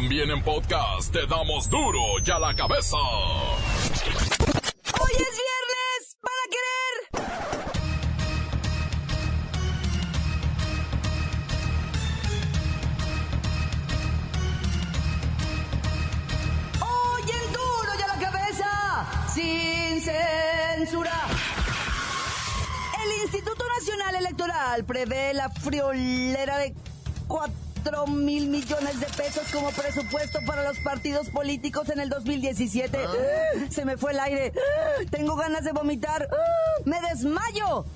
También en podcast te damos duro y a la cabeza. Hoy es viernes para querer. Hoy en duro y a la cabeza, sin censura. El Instituto Nacional Electoral prevé la friolera de 4 mil millones de pesos como presupuesto para los partidos políticos en el 2017. Se me fue el aire. Tengo ganas de vomitar. Me desmayo.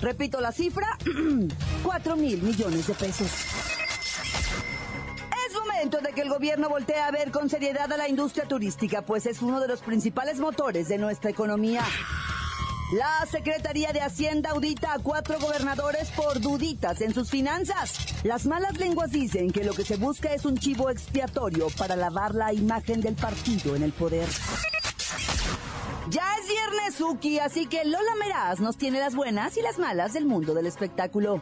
Repito la cifra. 4 mil millones de pesos. Es momento de que el gobierno voltee a ver con seriedad a la industria turística, pues es uno de los principales motores de nuestra economía. La Secretaría de Hacienda audita a cuatro gobernadores por duditas en sus finanzas. Las malas lenguas dicen que lo que se busca es un chivo expiatorio para lavar la imagen del partido en el poder. Ya es viernes, Suki, así que Lola Meraz nos tiene las buenas y las malas del mundo del espectáculo.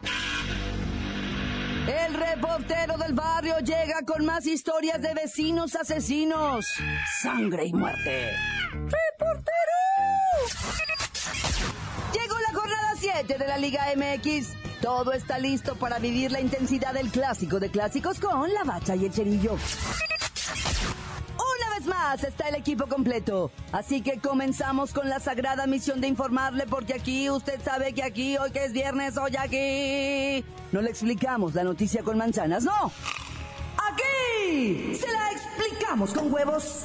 El reportero del barrio llega con más historias de vecinos asesinos. Sangre y muerte. ¡Reportero! Llegó la jornada 7 de la Liga MX. Todo está listo para vivir la intensidad del clásico de clásicos con la bacha y el cerillo. Una vez más está el equipo completo. Así que comenzamos con la sagrada misión de informarle porque aquí usted sabe que aquí hoy que es viernes, hoy aquí no le explicamos la noticia con manzanas, no. Aquí se la explicamos con huevos.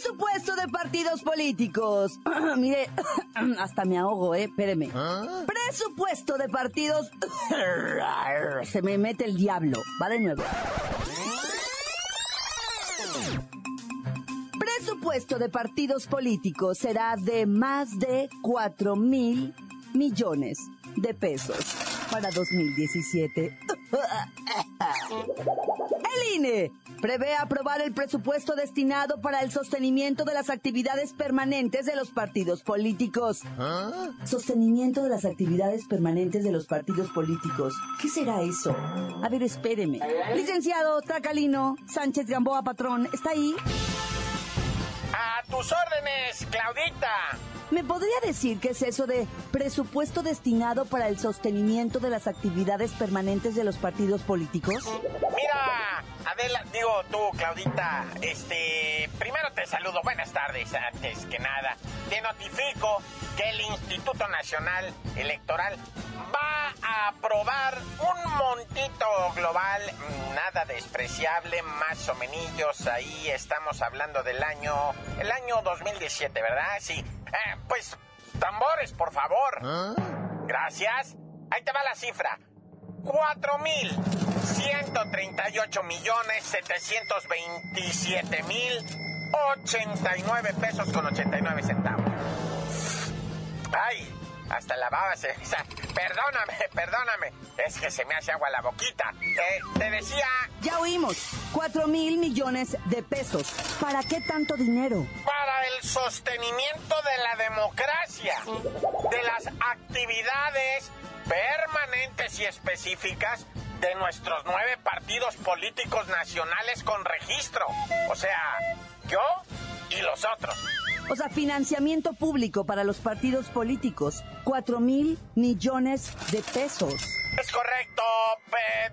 Presupuesto de partidos políticos. Mire, hasta me ahogo, eh. Espéreme. Presupuesto de partidos. Se me mete el diablo. Va de nuevo. Presupuesto de partidos políticos será de más de 4 mil millones de pesos para 2017. El INE prevé aprobar el presupuesto destinado para el sostenimiento de las actividades permanentes de los partidos políticos. Sostenimiento de las actividades permanentes de los partidos políticos. ¿Qué será eso? A ver, espéreme. Licenciado Tracalino Sánchez Gamboa Patrón, ¿está ahí? A tus órdenes, Claudita. ¿Me podría decir qué es eso de presupuesto destinado para el sostenimiento de las actividades permanentes de los partidos políticos? Adela, digo tú, Claudita, este, primero te saludo, buenas tardes, antes que nada. Te notifico que el Instituto Nacional Electoral va a aprobar un montito global, mm, nada despreciable, más o menos, ahí estamos hablando del año, el año 2017, ¿verdad? Sí. Eh, pues, tambores, por favor. Gracias. Ahí te va la cifra. 4.138 millones 727 mil 89 pesos con 89 centavos. Ay, hasta la baba se... o sea, Perdóname, perdóname. Es que se me hace agua la boquita. Eh, te decía... Ya oímos, 4 mil millones de pesos. ¿Para qué tanto dinero? para el sostenimiento de la democracia, de las actividades permanentes y específicas de nuestros nueve partidos políticos nacionales con registro. O sea, yo y los otros. O sea, financiamiento público para los partidos políticos. 4 mil millones de pesos. Es correcto,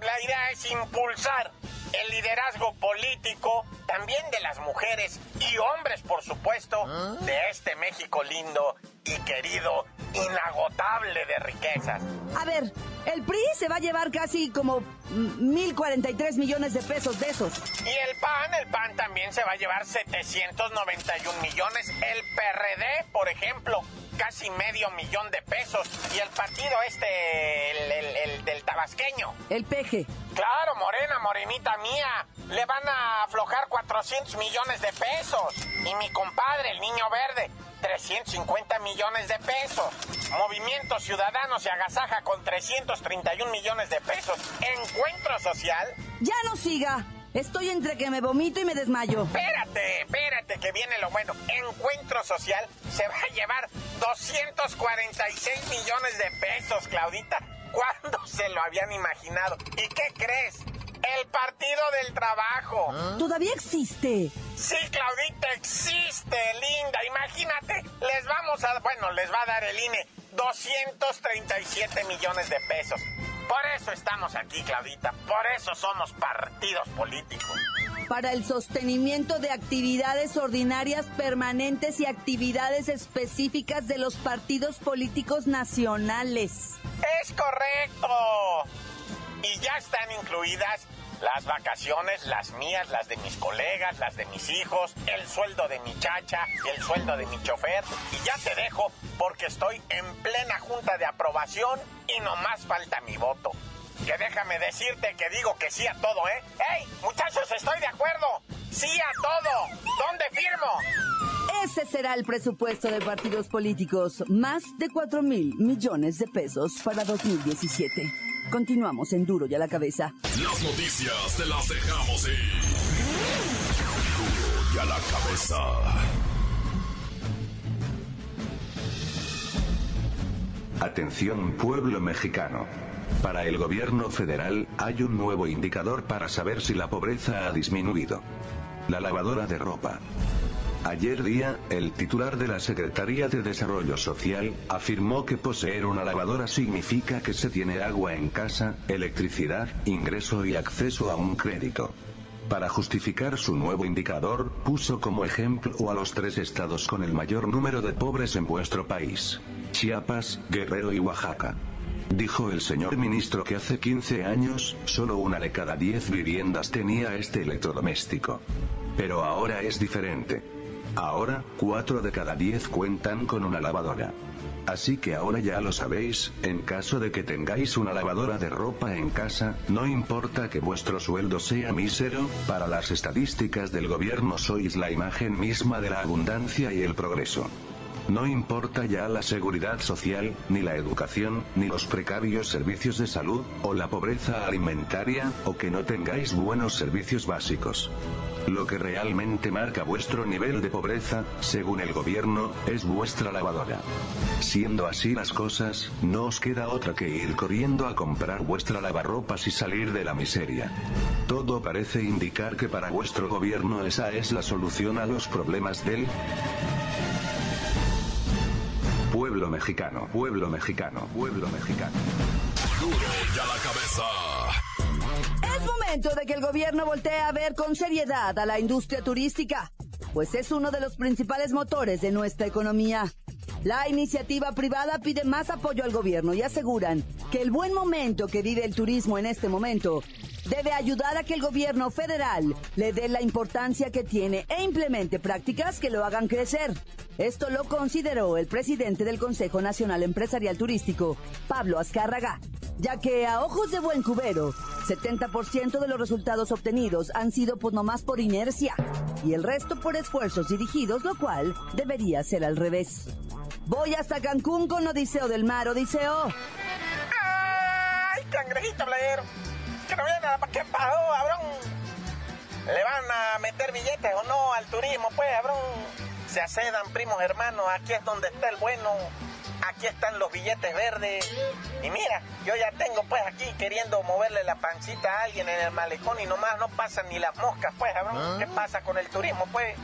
la idea es impulsar el liderazgo político, también de las mujeres y hombres, por supuesto, de este México lindo y querido, inagotable de riquezas. A ver, el PRI se va a llevar casi como mm, 1.043 millones de pesos de esos. Y el PAN, el PAN también se va a llevar 791 millones. El PRD, por ejemplo, casi medio millón de pesos. Y el partido este, el, del tabasqueño. El peje. Claro, Morena, morenita mía. Le van a aflojar 400 millones de pesos. Y mi compadre, el niño verde, 350 millones de pesos. Movimiento Ciudadano se agasaja con 331 millones de pesos. Encuentro Social. Ya no siga. Estoy entre que me vomito y me desmayo. Espérate, espérate, que viene lo bueno. Encuentro Social se va a llevar 246 millones de pesos, Claudita. ¿Cuándo se lo habían imaginado? ¿Y qué crees? El Partido del Trabajo. ¿Todavía existe? Sí, Claudita, existe, linda. Imagínate, les vamos a, bueno, les va a dar el INE 237 millones de pesos. Por eso estamos aquí, Claudita. Por eso somos partidos políticos. Para el sostenimiento de actividades ordinarias permanentes y actividades específicas de los partidos políticos nacionales. Es correcto. Y ya están incluidas las vacaciones, las mías, las de mis colegas, las de mis hijos, el sueldo de mi chacha, el sueldo de mi chofer. Y ya te dejo porque estoy en plena junta de aprobación y no más falta mi voto. Que déjame decirte que digo que sí a todo, ¿eh? ¡Ey, muchachos, estoy de acuerdo! ¡Sí a todo! ¿Dónde firmo? Ese será el presupuesto de partidos políticos. Más de 4 mil millones de pesos para 2017. Continuamos en Duro y a la cabeza. Las noticias te las dejamos ir. Duro y a la cabeza. Atención pueblo mexicano. Para el gobierno federal hay un nuevo indicador para saber si la pobreza ha disminuido. La lavadora de ropa. Ayer día, el titular de la Secretaría de Desarrollo Social, afirmó que poseer una lavadora significa que se tiene agua en casa, electricidad, ingreso y acceso a un crédito. Para justificar su nuevo indicador, puso como ejemplo a los tres estados con el mayor número de pobres en vuestro país. Chiapas, Guerrero y Oaxaca. Dijo el señor ministro que hace 15 años, solo una de cada 10 viviendas tenía este electrodoméstico. Pero ahora es diferente. Ahora, 4 de cada 10 cuentan con una lavadora. Así que ahora ya lo sabéis, en caso de que tengáis una lavadora de ropa en casa, no importa que vuestro sueldo sea mísero, para las estadísticas del gobierno sois la imagen misma de la abundancia y el progreso. No importa ya la seguridad social, ni la educación, ni los precarios servicios de salud, o la pobreza alimentaria, o que no tengáis buenos servicios básicos. Lo que realmente marca vuestro nivel de pobreza, según el gobierno, es vuestra lavadora. Siendo así las cosas, no os queda otra que ir corriendo a comprar vuestra lavarropas y salir de la miseria. Todo parece indicar que para vuestro gobierno esa es la solución a los problemas del pueblo mexicano, pueblo mexicano, pueblo mexicano. Duro y a la cabeza. De que el gobierno voltee a ver con seriedad a la industria turística, pues es uno de los principales motores de nuestra economía. La iniciativa privada pide más apoyo al gobierno y aseguran que el buen momento que vive el turismo en este momento debe ayudar a que el gobierno federal le dé la importancia que tiene e implemente prácticas que lo hagan crecer. Esto lo consideró el presidente del Consejo Nacional Empresarial Turístico, Pablo Azcárraga, ya que a ojos de buen cubero, 70% de los resultados obtenidos han sido pues nomás por inercia y el resto por esfuerzos dirigidos, lo cual debería ser al revés. Voy hasta Cancún con Odiseo del Mar, Odiseo. ¡Ay, cangrejito playero! Que no viene nada, ¿qué pasó, cabrón? ¿Le van a meter billetes o no al turismo, pues, cabrón? Se acedan, primos hermanos, aquí es donde está el bueno. Aquí están los billetes verdes. Y mira, yo ya tengo pues aquí queriendo moverle la pancita a alguien en el malecón y nomás no pasan ni las moscas, pues, cabrón. ¿Qué pasa con el turismo, pues?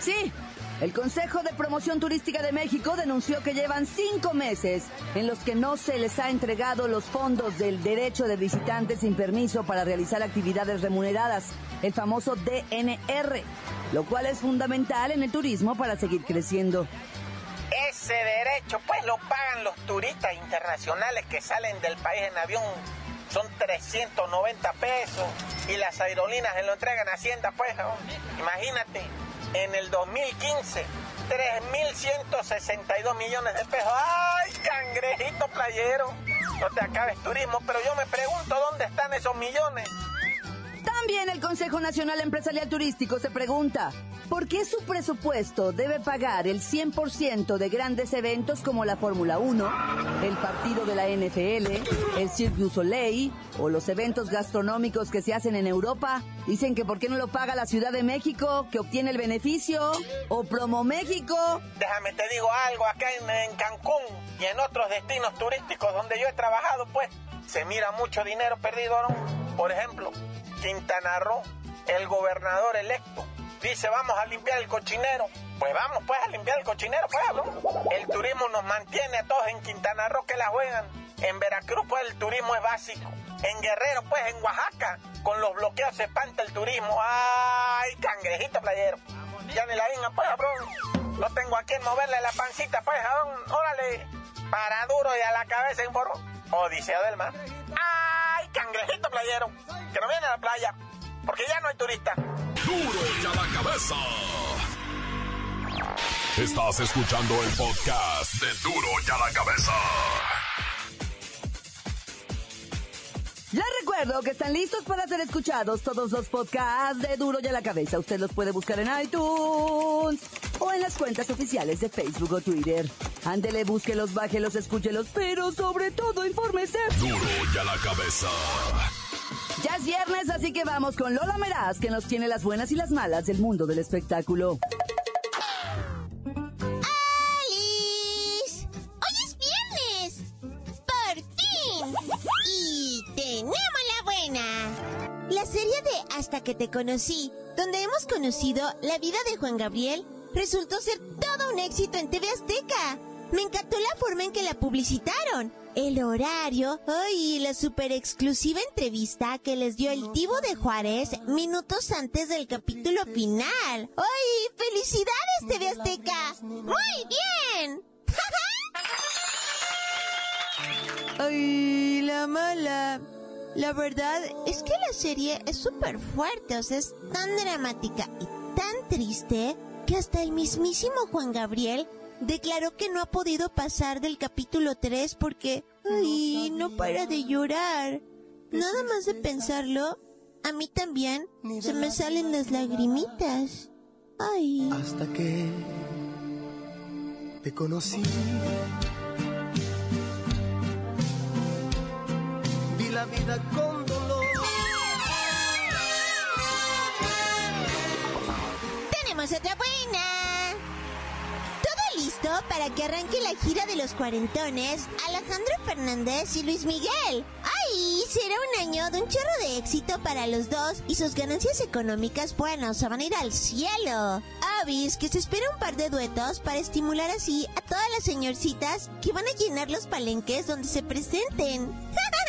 Sí, el Consejo de Promoción Turística de México denunció que llevan cinco meses en los que no se les ha entregado los fondos del derecho de visitantes sin permiso para realizar actividades remuneradas, el famoso DNR, lo cual es fundamental en el turismo para seguir creciendo. Ese derecho pues lo pagan los turistas internacionales que salen del país en avión. Son 390 pesos y las aerolíneas se lo entregan a Hacienda pues. Imagínate en el 2015 3.162 millones de pesos. ¡Ay, cangrejito playero! No te acabes turismo, pero yo me pregunto dónde están esos millones. También el Consejo Nacional Empresarial Turístico se pregunta, ¿por qué su presupuesto debe pagar el 100% de grandes eventos como la Fórmula 1, el partido de la NFL, el Cirque du Soleil o los eventos gastronómicos que se hacen en Europa? Dicen que ¿por qué no lo paga la Ciudad de México, que obtiene el beneficio? ¿O Promo México? Déjame te digo algo, acá en, Cancún y en otros destinos turísticos donde yo he trabajado, pues se mira mucho dinero perdido, ¿no? Por ejemplo, Quintana Roo, el gobernador electo, dice vamos a limpiar el cochinero. Pues vamos pues a limpiar el cochinero, pues, ¿no? El turismo nos mantiene a todos en Quintana Roo que la juegan. En Veracruz, pues el turismo es básico. En Guerrero, pues en Oaxaca, con los bloqueos se espanta el turismo. ¡Ay, cangrejito playero! Ya ni la inga, pues, cabrón. No tengo a quien moverle la pancita, pues. Órale, para duro y a la cabeza en foro. Odisea del mar. ¡Ay, cangrejito playero! Que no viene a la playa, porque ya no hay turista. Duro y a la cabeza. Estás escuchando el podcast de Duro y a la cabeza. Les recuerdo que están listos para ser escuchados todos los podcasts de Duro y a la Cabeza. Usted los puede buscar en iTunes o en las cuentas oficiales de Facebook o Twitter. Ándele, búsquelos, bájelos, escúchelos, pero sobre todo infórmese. Duro y a la cabeza. Ya es viernes, así que vamos con Lola Meraz, que nos tiene las buenas y las malas del mundo del espectáculo. ¡Alice! ¡Hoy es viernes! ¡Por fin! Y tenemos la buena. La serie de Hasta que te conocí, donde hemos conocido la vida de Juan Gabriel, resultó ser todo un éxito en TV Azteca. Me encantó la forma en que la publicitaron. El horario, ay, y la super exclusiva entrevista que les dio el Tivo de Juárez minutos antes del capítulo final. ¡Ay, felicidades TV Azteca! ¡Muy bien! Ay, la mala. La verdad es que la serie es súper fuerte, o sea, es tan dramática y tan triste que hasta el mismísimo Juan Gabriel declaró que no ha podido pasar del capítulo 3 porque, ay, no para de llorar. Nada más de pensarlo, a mí también se me salen las lagrimitas. Ay. hasta que te conocí. Vi la vida con Tenemos otra buena. Todo listo para que arranque la gira de los cuarentones Alejandro Fernández y Luis Miguel. ¡Ay! Será un año de un chorro de éxito para los dos y sus ganancias económicas, bueno, se van a ir al cielo. Avis, que se espera un par de duetos para estimular así a todas las señorcitas que van a llenar los palenques donde se presenten.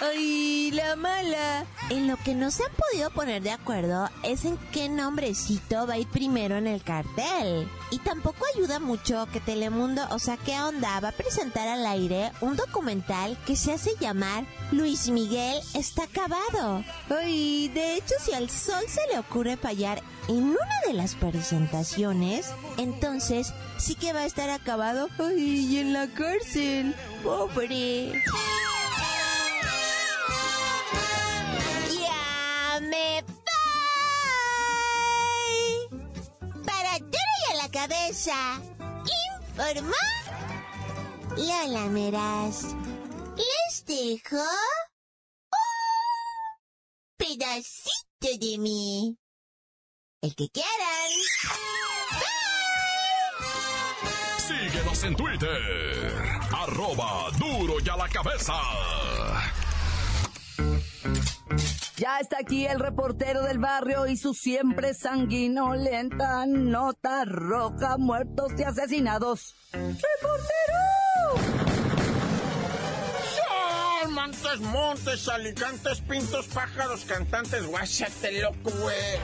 ¡Ay, la mala! En lo que no se han podido poner de acuerdo es en qué nombrecito va a ir primero en el cartel. Y tampoco ayuda mucho que Telemundo, o sea, ¿qué onda? Va a presentar al aire un documental que se hace llamar Luis Miguel está acabado. Ay, de hecho, si al sol se le ocurre fallar en una de las presentaciones, entonces sí que va a estar acabado. Y en la cárcel. Pobre. Me. Para duro y a la cabeza. Informó Lola Meraz. Les dejo un pedacito de mí. El que quieran. Síguenos en Twitter. Arroba duro y a la cabeza. Ya está aquí el reportero del barrio y su siempre sanguinolenta nota roja, muertos y asesinados. ¡Reportero! Montes, montes, alicantes, pintos, pájaros, cantantes, guáchate loco, güey.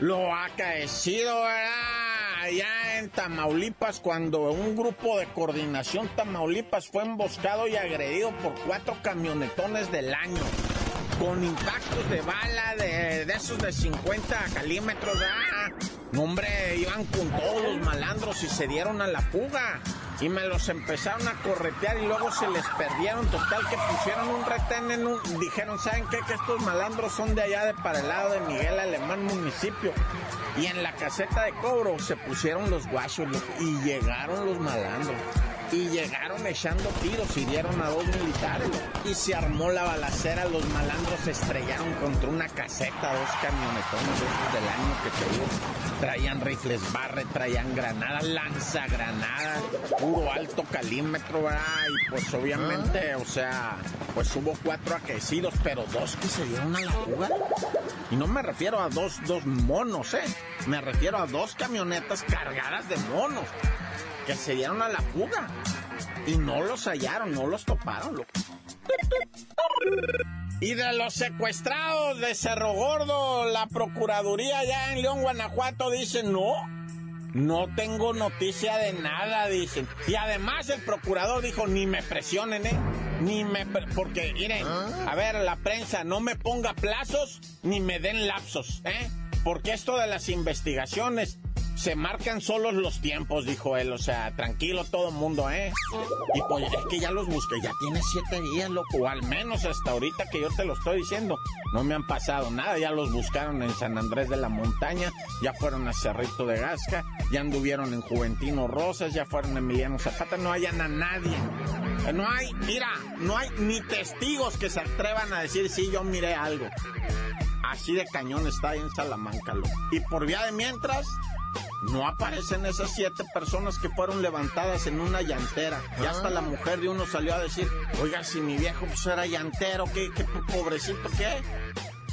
Lo acaecido, ¿verdad? Allá en Tamaulipas, cuando un grupo de coordinación Tamaulipas fue emboscado y agredido por cuatro camionetones del año. Con impactos de bala de, esos de 50 calímetros. No, hombre, iban con todos los malandros y se dieron a la fuga. Y me los empezaron a corretear y luego se les perdieron. Total que pusieron un retén en un... Dijeron, ¿saben qué? Que estos malandros son de allá de para el lado de Miguel Alemán municipio. Y en la caseta de cobro se pusieron los guachos y llegaron los malandros. Y llegaron echando tiros, y dieron a dos militares. Y se armó la balacera, los malandros se estrellaron contra una caseta, dos camionetones esos del año que te digo. Traían rifles barre, traían granadas, lanzagranadas, puro alto calímetro, ¿verdad? Y pues obviamente, o sea, pues hubo cuatro aquecidos, pero dos que se dieron a la fuga. Y no me refiero a dos, dos monos, ¿eh? Me refiero a dos camionetas cargadas de monos que se dieron a la fuga. Y no los hallaron, no los toparon, loco. Y de los secuestrados de Cerro Gordo, la Procuraduría allá en León, Guanajuato, dice no. No tengo noticia de nada, dicen. Y además el procurador dijo, ni me presionen, ¿eh? Ni me... pre- Porque, miren, a ver, la prensa, no me ponga plazos ni me den lapsos, ¿eh? Porque esto de las investigaciones se marcan solos los tiempos, dijo él. O sea, tranquilo todo el mundo, ¿eh? Y pues es que ya los busqué, ya tiene siete días, loco. O al menos hasta ahorita que yo te lo estoy diciendo. No me han pasado nada, ya los buscaron en San Andrés de la Montaña, ya fueron a Cerrito de Gasca, ya anduvieron en Juventino Rosas, ya fueron a Emiliano Zapata, no hayan a nadie. No hay, mira, no hay ni testigos que se atrevan a decir, sí, yo miré algo. Así de cañón está ahí en Salamanca, loco. Y por vía de mientras, no aparecen esas siete personas que fueron levantadas en una llantera. Y hasta la mujer de uno salió a decir, oiga, si mi viejo pues era llantero, ¿qué, qué pobrecito qué?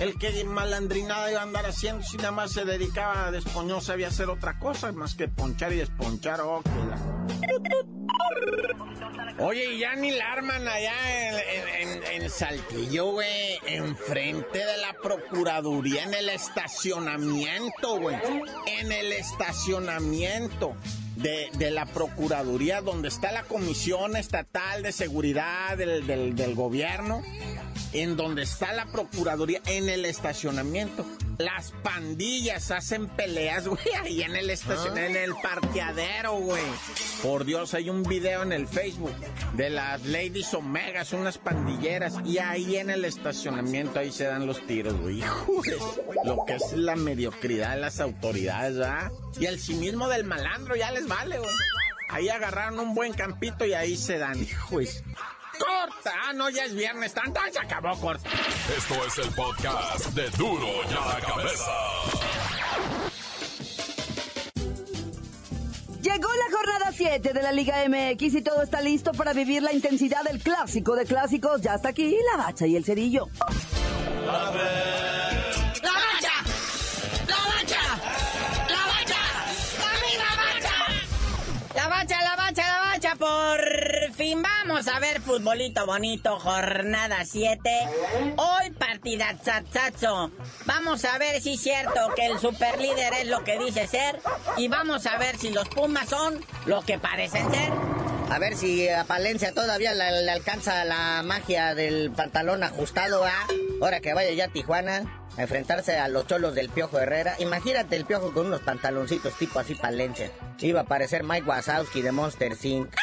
El que malandrinada iba a andar haciendo si nada más se dedicaba a despoñó, sabía hacer otra cosa más que ponchar y desponchar. Oh, que la- Oye, y ya ni la arman allá en, en- en Saltillo, güey, enfrente de la Procuraduría, en el estacionamiento, güey. En el estacionamiento de, de la Procuraduría, donde está la Comisión Estatal de Seguridad del- del Gobierno, en donde está la Procuraduría, en el estacionamiento. Las pandillas hacen peleas, güey, ahí en el estacion en el parqueadero, güey. Por Dios, hay un video en el Facebook de las Ladies Omegas, unas pandilleras, y ahí en el estacionamiento, ahí se dan los tiros, güey. Lo que es la mediocridad de las autoridades, ¿verdad? Y el cinismo del malandro ya les vale, güey. Ahí agarraron un buen campito y ahí se dan, hijo ¡Corta! Ah, no, ya es viernes, tanto se acabó, corta. Esto es el podcast de Duro y a la Cabeza. Llegó la jornada 7 de la Liga MX y todo está listo para vivir la intensidad del clásico de clásicos. Ya está aquí la bacha y el cerillo. ¡La vamos a ver futbolito bonito, jornada 7. Hoy partida tzazazo. Vamos a ver si es cierto que el superlíder es lo que dice ser y vamos a ver si los Pumas son lo que parecen ser. A ver si a Palencia todavía le, alcanza la magia del pantalón ajustado, ¿ah? Ahora que vaya ya a Tijuana a enfrentarse a los cholos del Piojo Herrera. Imagínate el Piojo con unos pantaloncitos tipo así Palencia. Iba a parecer Mike Wazowski de Monster Inc.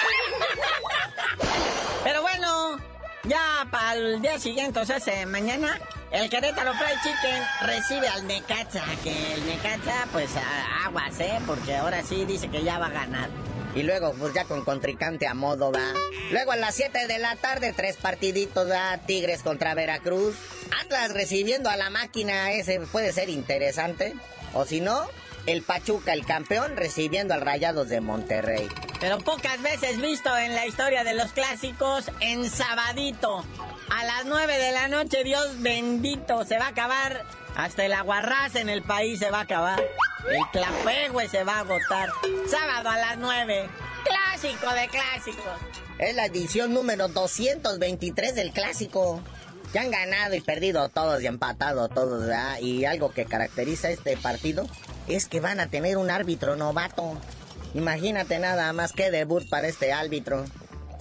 ya para el día siguiente, o sea, se- mañana, el Querétaro Fried Chicken recibe al Necaxa, que el Necaxa, pues aguas, ¿eh? Porque ahora sí dice que ya va a ganar. Y luego, pues ya con contrincante a modo, va. Luego a las 7 de la tarde, tres partiditos, va. Tigres contra Veracruz. Atlas recibiendo a la máquina, ese puede ser interesante. O si no, el Pachuca, el campeón, recibiendo al Rayados de Monterrey. Pero pocas veces visto en la historia de los clásicos, en sabadito. A las 9 de la noche, Dios bendito, se va a acabar. Hasta el aguarrás en el país se va a acabar. El clapegüe se va a agotar. Sábado a las 9. Clásico de clásicos. Es la edición número 223 del clásico. Que han ganado y perdido todos y empatado todos, ¿verdad? Y algo que caracteriza este partido es que van a tener un árbitro novato. Imagínate nada más que debut para este árbitro.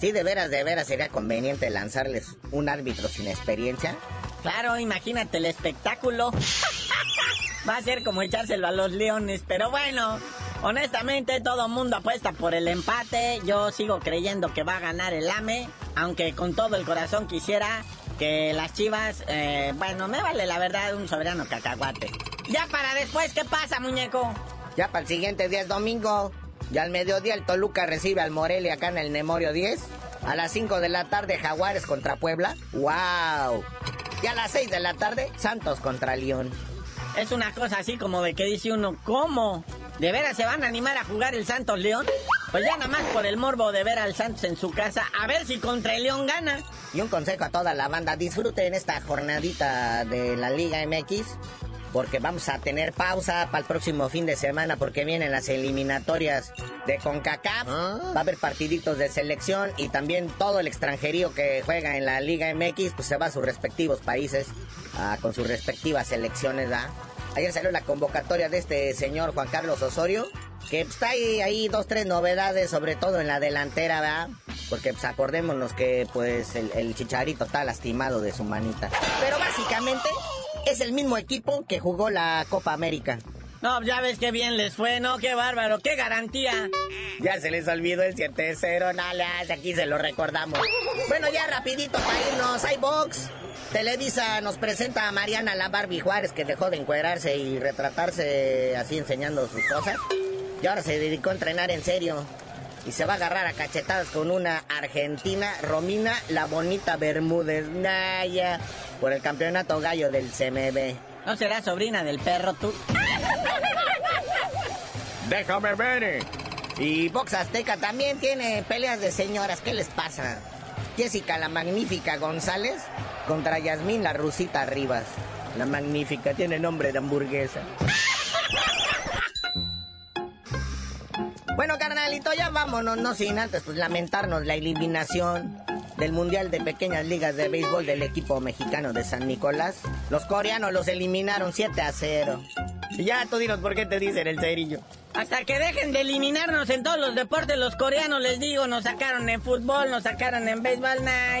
Sí, de veras, de veras sería conveniente lanzarles un árbitro sin experiencia. Claro, imagínate el espectáculo. Va a ser como echárselo a los leones, pero bueno, honestamente todo mundo apuesta por el empate. Yo sigo creyendo que va a ganar el AME, aunque con todo el corazón quisiera que las chivas, eh, bueno, me vale la verdad un soberano cacahuate. Ya para después, ¿qué pasa, muñeco? Ya para el siguiente día es domingo. Ya al mediodía el Toluca recibe al Morelia acá en el Memorio 10. A las 5 de la tarde Jaguares contra Puebla. ¡Wow! Y a las 6 de la tarde Santos contra León. Es una cosa así como de que dice uno, ¿cómo? ¿De veras se van a animar a jugar el Santos León? Pues ya nada más por el morbo de ver al Santos en su casa, a ver si contra el León gana. Y un consejo a toda la banda, disfruten esta jornadita de la Liga MX porque vamos a tener pausa para el próximo fin de semana porque vienen las eliminatorias de CONCACAF, va a haber partiditos de selección y también todo el extranjerío que juega en la Liga MX pues se va a sus respectivos países ah, con sus respectivas selecciones, ¿da? Ayer salió la convocatoria de este señor Juan Carlos Osorio, que pues, está ahí, ahí dos, tres novedades, sobre todo en la delantera, ¿verdad? Porque pues acordémonos que pues el, el chicharito está lastimado de su manita. Pero básicamente es el mismo equipo que jugó la Copa América. No, ya ves qué bien les fue, ¿no? Qué bárbaro, qué garantía. Ya se les olvidó el 7-0, no aquí se lo recordamos. Bueno, ya rapidito para irnos, hay box. Televisa nos presenta a Mariana la Barbie Juárez que dejó de encuadrarse y retratarse así enseñando sus cosas. Y ahora se dedicó a entrenar en serio. Y se va a agarrar a cachetadas con una argentina, Romina la Bonita Bermúdez Naya, por el campeonato gallo del CMB. ¿No será sobrina del perro tú? Déjame ver. Y Box Azteca también tiene peleas de señoras. ¿Qué les pasa? Jessica la Magnífica González contra Yasmín la Rusita Rivas. La Magnífica tiene nombre de hamburguesa. Bueno, carnalito, ya vámonos, no sin antes pues lamentarnos la eliminación del Mundial de Pequeñas Ligas de Béisbol del equipo mexicano de San Nicolás. Los coreanos los eliminaron 7 a 0. Y ya tú dinos por qué te dicen el cerillo. Hasta que dejen de eliminarnos en todos los deportes, los coreanos les digo, nos sacaron en fútbol, nos sacaron en béisbol, nada,